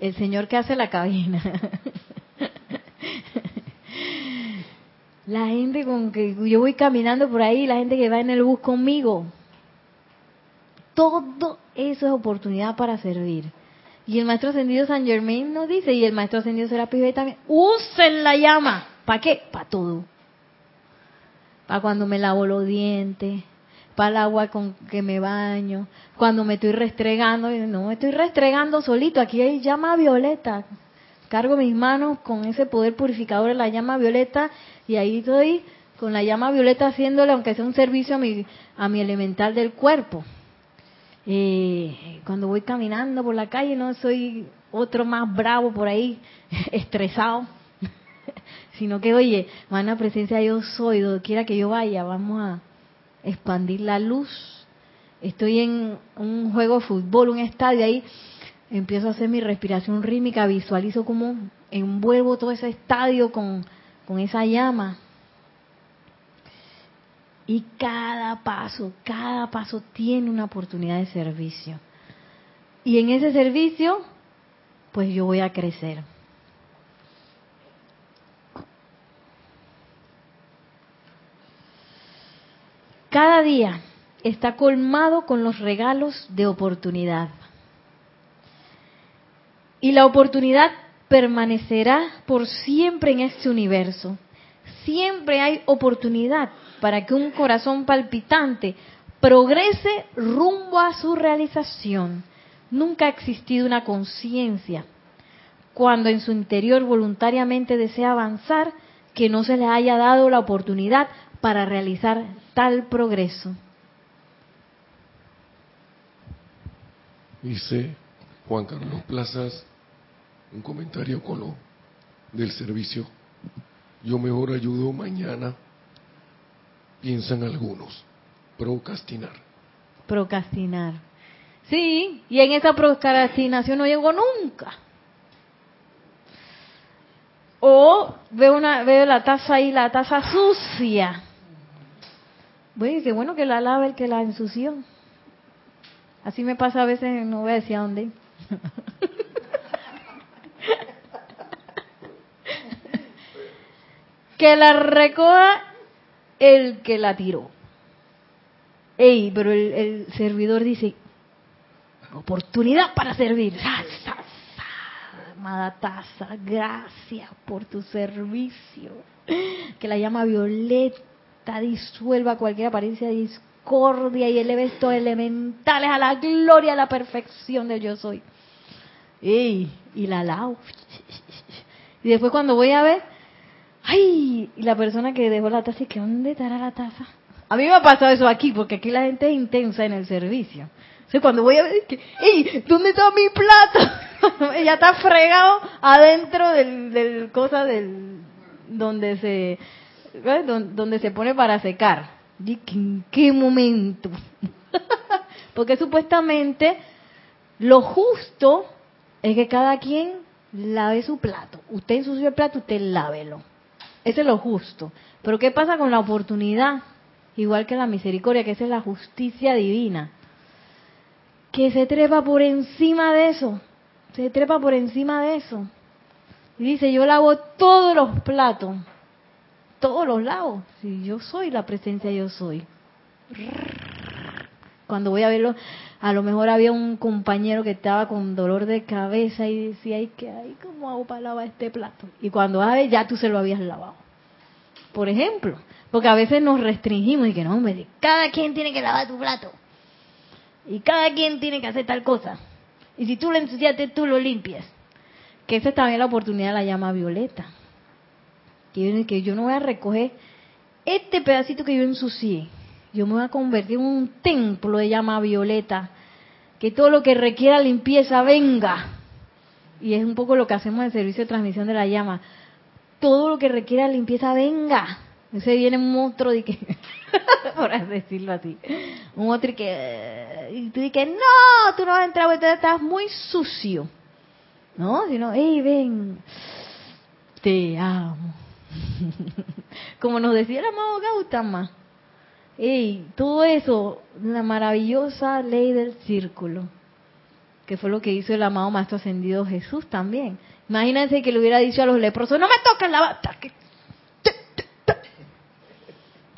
S1: el señor que hace la cabina. la gente con que yo voy caminando por ahí, la gente que va en el bus conmigo. Todo eso es oportunidad para servir. Y el maestro ascendido San Germain nos dice, y el maestro ascendido Serapis Bey también, usen la llama. ¿Para qué? Para todo. Para cuando me lavo los dientes, para el agua con que me baño, cuando me estoy restregando, no me estoy restregando solito, aquí hay llama violeta. Cargo mis manos con ese poder purificador de la llama violeta y ahí estoy con la llama violeta haciéndole, aunque sea un servicio a mi, a mi elemental del cuerpo. Eh, cuando voy caminando por la calle no soy otro más bravo por ahí, estresado, sino que, oye, mana presencia yo soy, donde quiera que yo vaya, vamos a expandir la luz. Estoy en un juego de fútbol, un estadio ahí, empiezo a hacer mi respiración rítmica, visualizo como envuelvo todo ese estadio con, con esa llama. Y cada paso, cada paso tiene una oportunidad de servicio. Y en ese servicio, pues yo voy a crecer. Cada día está colmado con los regalos de oportunidad. Y la oportunidad permanecerá por siempre en este universo. Siempre hay oportunidad para que un corazón palpitante progrese rumbo a su realización. Nunca ha existido una conciencia cuando en su interior voluntariamente desea avanzar que no se le haya dado la oportunidad para realizar tal progreso.
S4: Dice Juan Carlos Plazas un comentario con lo del servicio. Yo mejor ayudo mañana, piensan algunos. Procrastinar.
S1: Procrastinar. Sí, y en esa procrastinación no llego nunca. O veo, una, veo la taza ahí, la taza sucia. Bueno, qué bueno que la lave el que la ensució. Así me pasa a veces, no voy a decir a dónde. que la recoja el que la tiró. Ey, pero el, servidor dice, oportunidad para servir. Amada taza, gracias por tu servicio. Que la llama violeta disuelva cualquier apariencia de discordia y eleve estos elementales a la gloria, a la perfección del yo soy. Ey, y la lao. Y después cuando voy a ver, ay, y la persona que dejó la taza, ¿y que dónde estará la taza? A mí me ha pasado eso aquí, porque aquí la gente es intensa en el servicio. O sea, cuando voy a ver, que, ¡Ey! ¿Dónde está mi plato? Ella está fregado adentro del, del cosa del donde se ¿ves? donde se pone para secar. ¿Y ¿En qué momento? porque supuestamente lo justo es que cada quien lave su plato. Usted ensució el plato, usted lávelo. Ese es lo justo. Pero ¿qué pasa con la oportunidad? Igual que la misericordia, que esa es la justicia divina. Que se trepa por encima de eso. Se trepa por encima de eso. Y dice, yo lavo todos los platos. Todos los lavo. Si yo soy la presencia, yo soy. Cuando voy a verlo, a lo mejor había un compañero que estaba con dolor de cabeza y decía, ay, ¿qué hay? ¿Cómo hago para lavar este plato? Y cuando abre, ya tú se lo habías lavado. Por ejemplo, porque a veces nos restringimos y que no, hombre, cada quien tiene que lavar tu plato. Y cada quien tiene que hacer tal cosa. Y si tú lo ensuciaste, tú lo limpias. Que esa es también la oportunidad de la llama violeta. Que, que yo no voy a recoger este pedacito que yo ensucié. Yo me voy a convertir en un templo de llama violeta. Que todo lo que requiera limpieza venga. Y es un poco lo que hacemos en el servicio de transmisión de la llama. Todo lo que requiera limpieza venga. Ese viene un monstruo de que, por decirlo así, un monstruo que, y tú dices, no, tú no vas a entrar, porque estás muy sucio. ¿No? Sino, hey, ven, te amo. Como nos decía el amado Gautama. Hey, todo eso, la maravillosa ley del círculo, que fue lo que hizo el amado Maestro Ascendido Jesús también. Imagínense que le hubiera dicho a los leprosos, no me toques la bata, que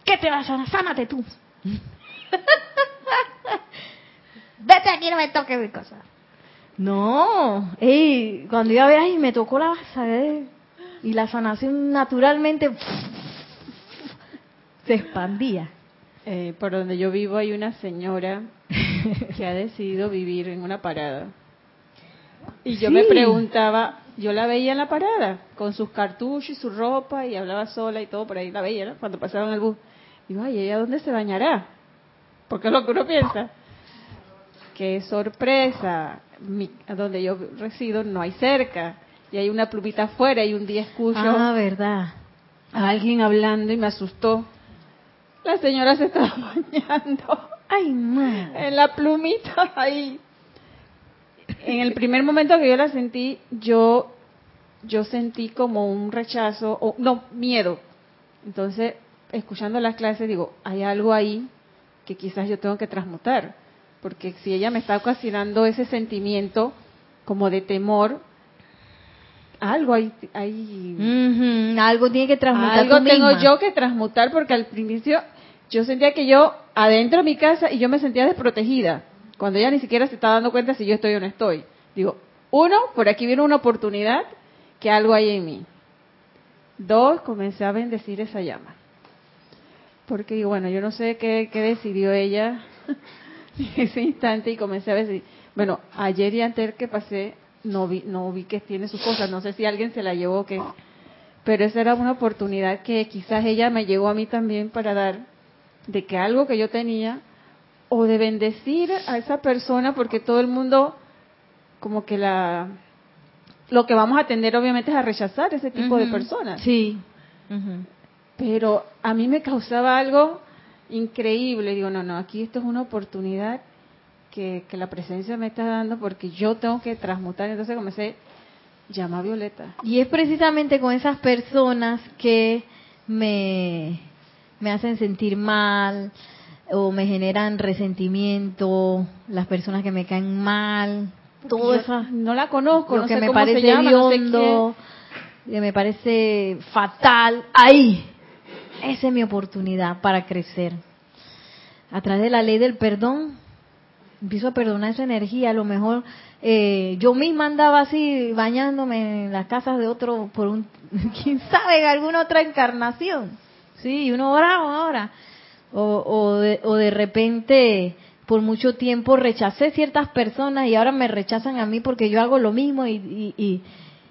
S1: ¿Qué te vas a? Sánate tú. Vete aquí, no me toques mi cosa. No, ey, cuando iba a ver, me tocó la basa, y la sanación naturalmente se expandía.
S2: Eh, por donde yo vivo hay una señora que ha decidido vivir en una parada. Y yo
S1: Sí.
S2: me preguntaba, yo la veía en la parada, con sus cartuchos y su ropa, y hablaba sola y todo por ahí, la veía, ¿no? Cuando pasaban el bus. Digo, ay, ¿ella dónde se bañará? Porque es lo que uno piensa. Qué sorpresa, Mi- donde yo resido no hay cerca, y hay una plumita afuera, y un día escucho
S1: Ah, verdad.
S2: a alguien hablando y me asustó. La señora se estaba bañando
S1: Ay,
S2: en la plumita ahí. En el primer momento que yo la sentí, yo yo sentí como un rechazo o no, miedo. Entonces, escuchando las clases digo, hay algo ahí que quizás yo tengo que transmutar, porque si ella me está ocasionando ese sentimiento como de temor, algo hay, hay
S1: Algo tiene que transmutar
S2: algo tengo
S1: misma.
S2: yo que transmutar porque al principio yo sentía que yo adentro de mi casa y yo me sentía desprotegida cuando ella ni siquiera se estaba dando cuenta si yo estoy o no estoy. Digo, uno, por aquí viene una oportunidad que algo hay en mí. Dos, comencé a bendecir esa llama. Porque bueno, yo no sé qué, qué decidió ella en ese instante y comencé a decir, bueno, ayer y antes que pasé no vi, no vi que tiene sus cosas, no sé si alguien se la llevó o qué, pero esa era una oportunidad que quizás ella me llegó a mí también para dar de que algo que yo tenía o de bendecir a esa persona porque todo el mundo como que la lo que vamos a tender obviamente es a rechazar ese tipo de personas.
S1: Sí.
S2: Pero a mí me causaba algo increíble. Digo no no aquí esto es una oportunidad que, que la presencia me está dando porque yo tengo que transmutar. Entonces comencé llama a Violeta.
S1: Y es precisamente con esas personas que me, me hacen sentir mal o me generan resentimiento, las personas que me caen mal, todo eso,
S2: no la conozco
S1: lo
S2: no
S1: que
S2: sé
S1: me
S2: cómo se
S1: parece
S2: llama no sé
S1: hediondo, que me parece fatal, ahí, esa es mi oportunidad para crecer. A través de la ley del perdón, empiezo a perdonar esa energía. A lo mejor eh, yo misma andaba así bañándome en las casas de otro por un, quién sabe, en alguna otra encarnación. Sí, uno bravo ahora. O, o, de, o de repente por mucho tiempo rechacé ciertas personas y ahora me rechazan a mí porque yo hago lo mismo y, y, y,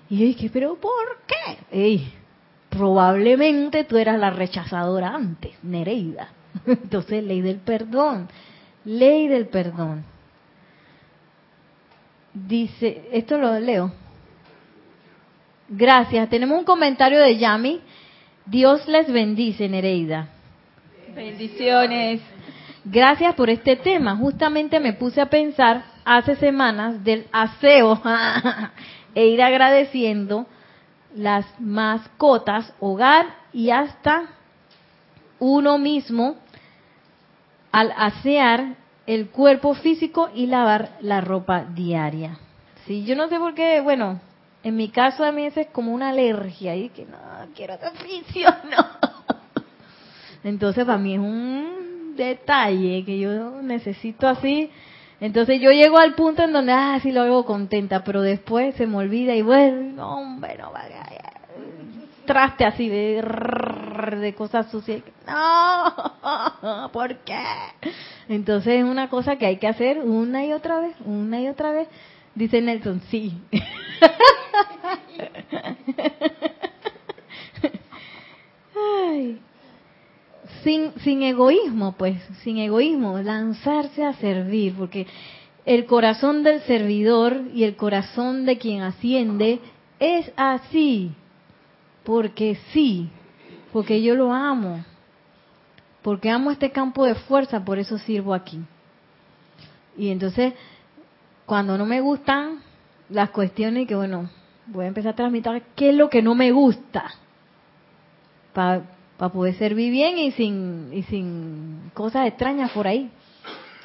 S1: y dije, pero ¿por qué? Probablemente tú eras la rechazadora antes, Nereida. Entonces, ley del perdón, ley del perdón. Dice, esto lo leo. Gracias. Tenemos un comentario de Yami. Dios les bendice, Nereida.
S2: bendiciones
S1: Gracias por este tema. Justamente me puse a pensar hace semanas del aseo e ir agradeciendo las mascotas, hogar y hasta uno mismo al asear el cuerpo físico y lavar la ropa diaria. Sí, yo no sé por qué, bueno, en mi caso a mí es como una alergia y que no quiero oficio, no. Entonces para mí es un detalle que yo necesito así. Entonces yo llego al punto en donde, ah, sí lo hago contenta, pero después se me olvida y bueno, no, hombre, no vaya. Traste así de, de cosas sucias. No, ¿por qué? Entonces es una cosa que hay que hacer una y otra vez, una y otra vez. Dice Nelson, sí. Ay. Sin, sin egoísmo, pues, sin egoísmo, lanzarse a servir, porque el corazón del servidor y el corazón de quien asciende es así, porque sí, porque yo lo amo, porque amo este campo de fuerza, por eso sirvo aquí. Y entonces, cuando no me gustan las cuestiones, que bueno, voy a empezar a transmitir qué es lo que no me gusta, para poder servir bien y sin, y sin cosas extrañas por ahí.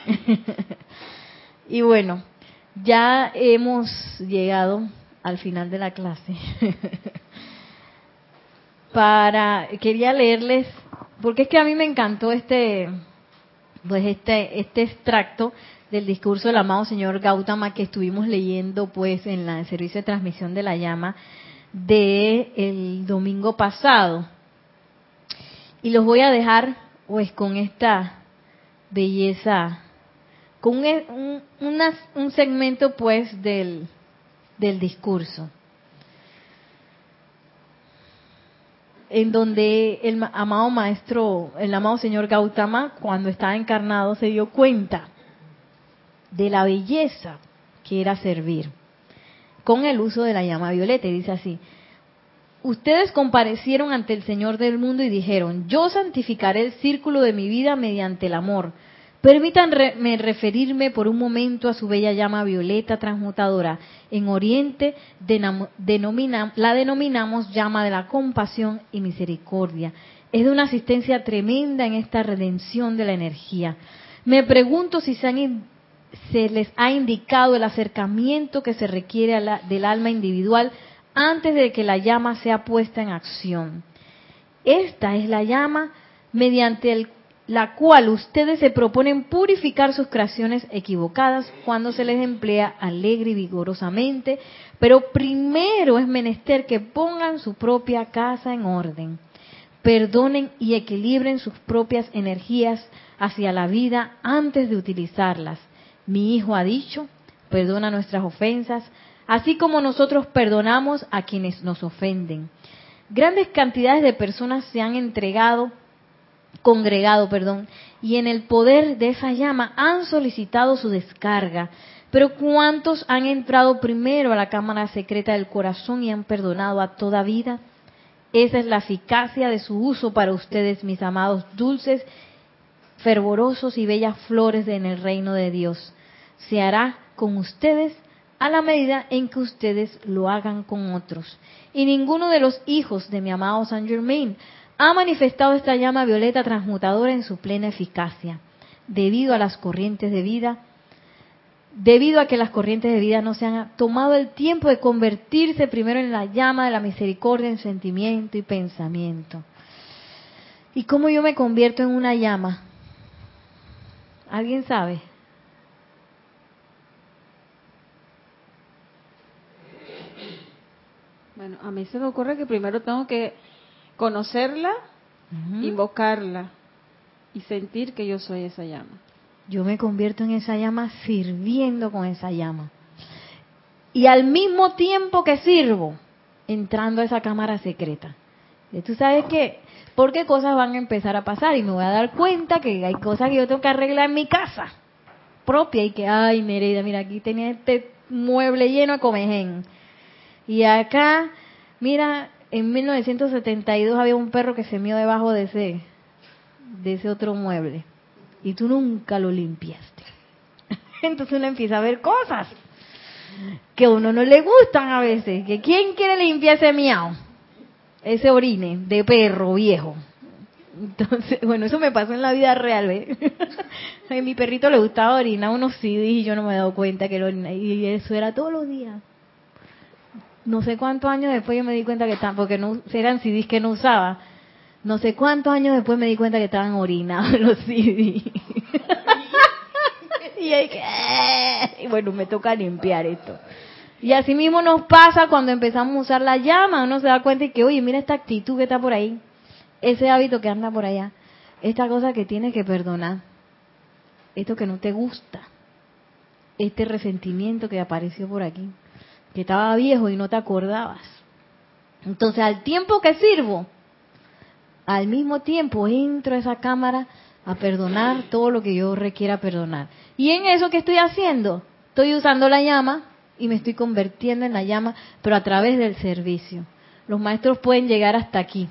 S1: y bueno, ya hemos llegado al final de la clase. Para quería leerles porque es que a mí me encantó este pues este este extracto del discurso del amado señor Gautama que estuvimos leyendo pues en la el servicio de transmisión de la llama de el domingo pasado y los voy a dejar pues con esta belleza, con un, un segmento pues del, del discurso. en donde el amado maestro, el amado señor Gautama, cuando estaba encarnado, se dio cuenta de la belleza que era servir con el uso de la llama violeta. Y dice así, Ustedes comparecieron ante el Señor del mundo y dijeron, yo santificaré el círculo de mi vida mediante el amor. Permítanme referirme por un momento a su bella llama violeta transmutadora. En Oriente la denominamos llama de la compasión y misericordia. Es de una asistencia tremenda en esta redención de la energía. Me pregunto si se, les ha indicado el acercamiento que se requiere del alma individual antes de que la llama sea puesta en acción. Esta es la llama mediante la cual ustedes se proponen purificar sus creaciones equivocadas cuando se les emplea alegre y vigorosamente, pero primero es menester que pongan su propia casa en orden, perdonen y equilibren sus propias energías hacia la vida antes de utilizarlas. Mi hijo ha dicho, perdona nuestras ofensas, así como nosotros perdonamos a quienes nos ofenden. Grandes cantidades de personas se han entregado, congregado, perdón, y en el poder de esa llama han solicitado su descarga. Pero ¿cuántos han entrado primero a la cámara secreta del corazón y han perdonado a toda vida? Esa es la eficacia de su uso para ustedes, mis amados dulces, fervorosos y bellas flores en el reino de Dios. Se hará con ustedes a la medida en que ustedes lo hagan con otros. Y ninguno de los hijos de mi amado Saint Germain ha manifestado esta llama violeta transmutadora en su plena eficacia, debido a las corrientes de vida, debido a que las corrientes de vida no se han tomado el tiempo de convertirse primero en la llama de la misericordia en sentimiento y pensamiento. ¿Y cómo yo me convierto en una llama? ¿Alguien sabe?
S2: Bueno, a mí se me ocurre que primero tengo que conocerla, invocarla y sentir que yo soy esa llama.
S1: Yo me convierto en esa llama sirviendo con esa llama. Y al mismo tiempo que sirvo, entrando a esa cámara secreta. Y tú sabes que, porque cosas van a empezar a pasar y me voy a dar cuenta que hay cosas que yo tengo que arreglar en mi casa propia y que, ay, Nereida, mira, aquí tenía este mueble lleno de comején y acá, mira, en 1972 había un perro que se mió debajo de ese, de ese otro mueble. Y tú nunca lo limpiaste. Entonces uno empieza a ver cosas que a uno no le gustan a veces. Que ¿Quién quiere limpiar ese miau? Ese orine de perro viejo. Entonces, bueno, eso me pasó en la vida real, ¿ves? a mi perrito le gustaba orinar unos CDs y yo no me he dado cuenta que lo orina. Y eso era todos los días no sé cuántos años después yo me di cuenta que tampoco no eran CDs que no usaba, No sé cuántos años después me di cuenta que estaban orinados los CD. y hay que, y bueno, me toca limpiar esto. Y así mismo nos pasa cuando empezamos a usar la llama, uno se da cuenta y que, oye, mira esta actitud que está por ahí, ese hábito que anda por allá, esta cosa que tienes que perdonar, esto que no te gusta, este resentimiento que apareció por aquí, estaba viejo y no te acordabas. Entonces, al tiempo que sirvo, al mismo tiempo entro a esa cámara a perdonar todo lo que yo requiera perdonar. Y en eso que estoy haciendo, estoy usando la llama y me estoy convirtiendo en la llama, pero a través del servicio. Los maestros pueden llegar hasta aquí.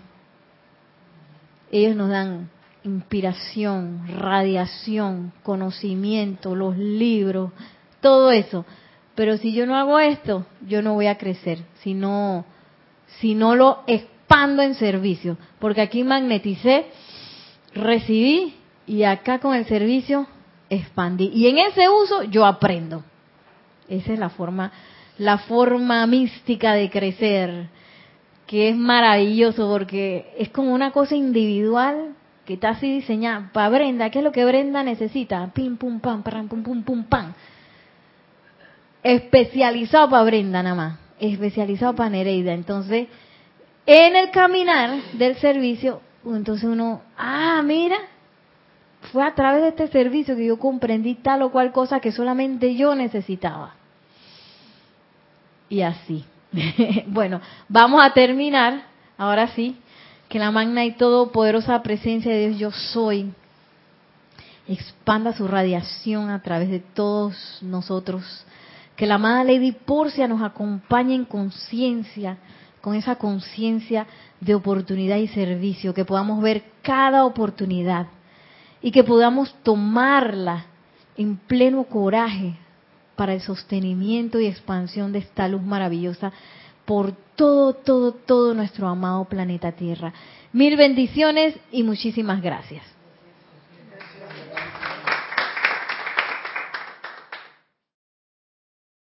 S1: Ellos nos dan inspiración, radiación, conocimiento, los libros, todo eso. Pero si yo no hago esto, yo no voy a crecer, si no, si no lo expando en servicio. Porque aquí magneticé, recibí y acá con el servicio expandí. Y en ese uso yo aprendo. Esa es la forma, la forma mística de crecer, que es maravilloso porque es como una cosa individual que está así diseñada para Brenda. ¿Qué es lo que Brenda necesita? Pim, pum, pam, pam, pum, pum, pum, pam. Especializado para Brenda nada más. Especializado para Nereida. Entonces, en el caminar del servicio, entonces uno, ah, mira, fue a través de este servicio que yo comprendí tal o cual cosa que solamente yo necesitaba. Y así. bueno, vamos a terminar, ahora sí, que la magna y todopoderosa presencia de Dios yo soy expanda su radiación a través de todos nosotros. Que la amada Lady Porcia nos acompañe en conciencia, con esa conciencia de oportunidad y servicio, que podamos ver cada oportunidad y que podamos tomarla en pleno coraje para el sostenimiento y expansión de esta luz maravillosa por todo, todo, todo nuestro amado planeta Tierra. Mil bendiciones y muchísimas gracias.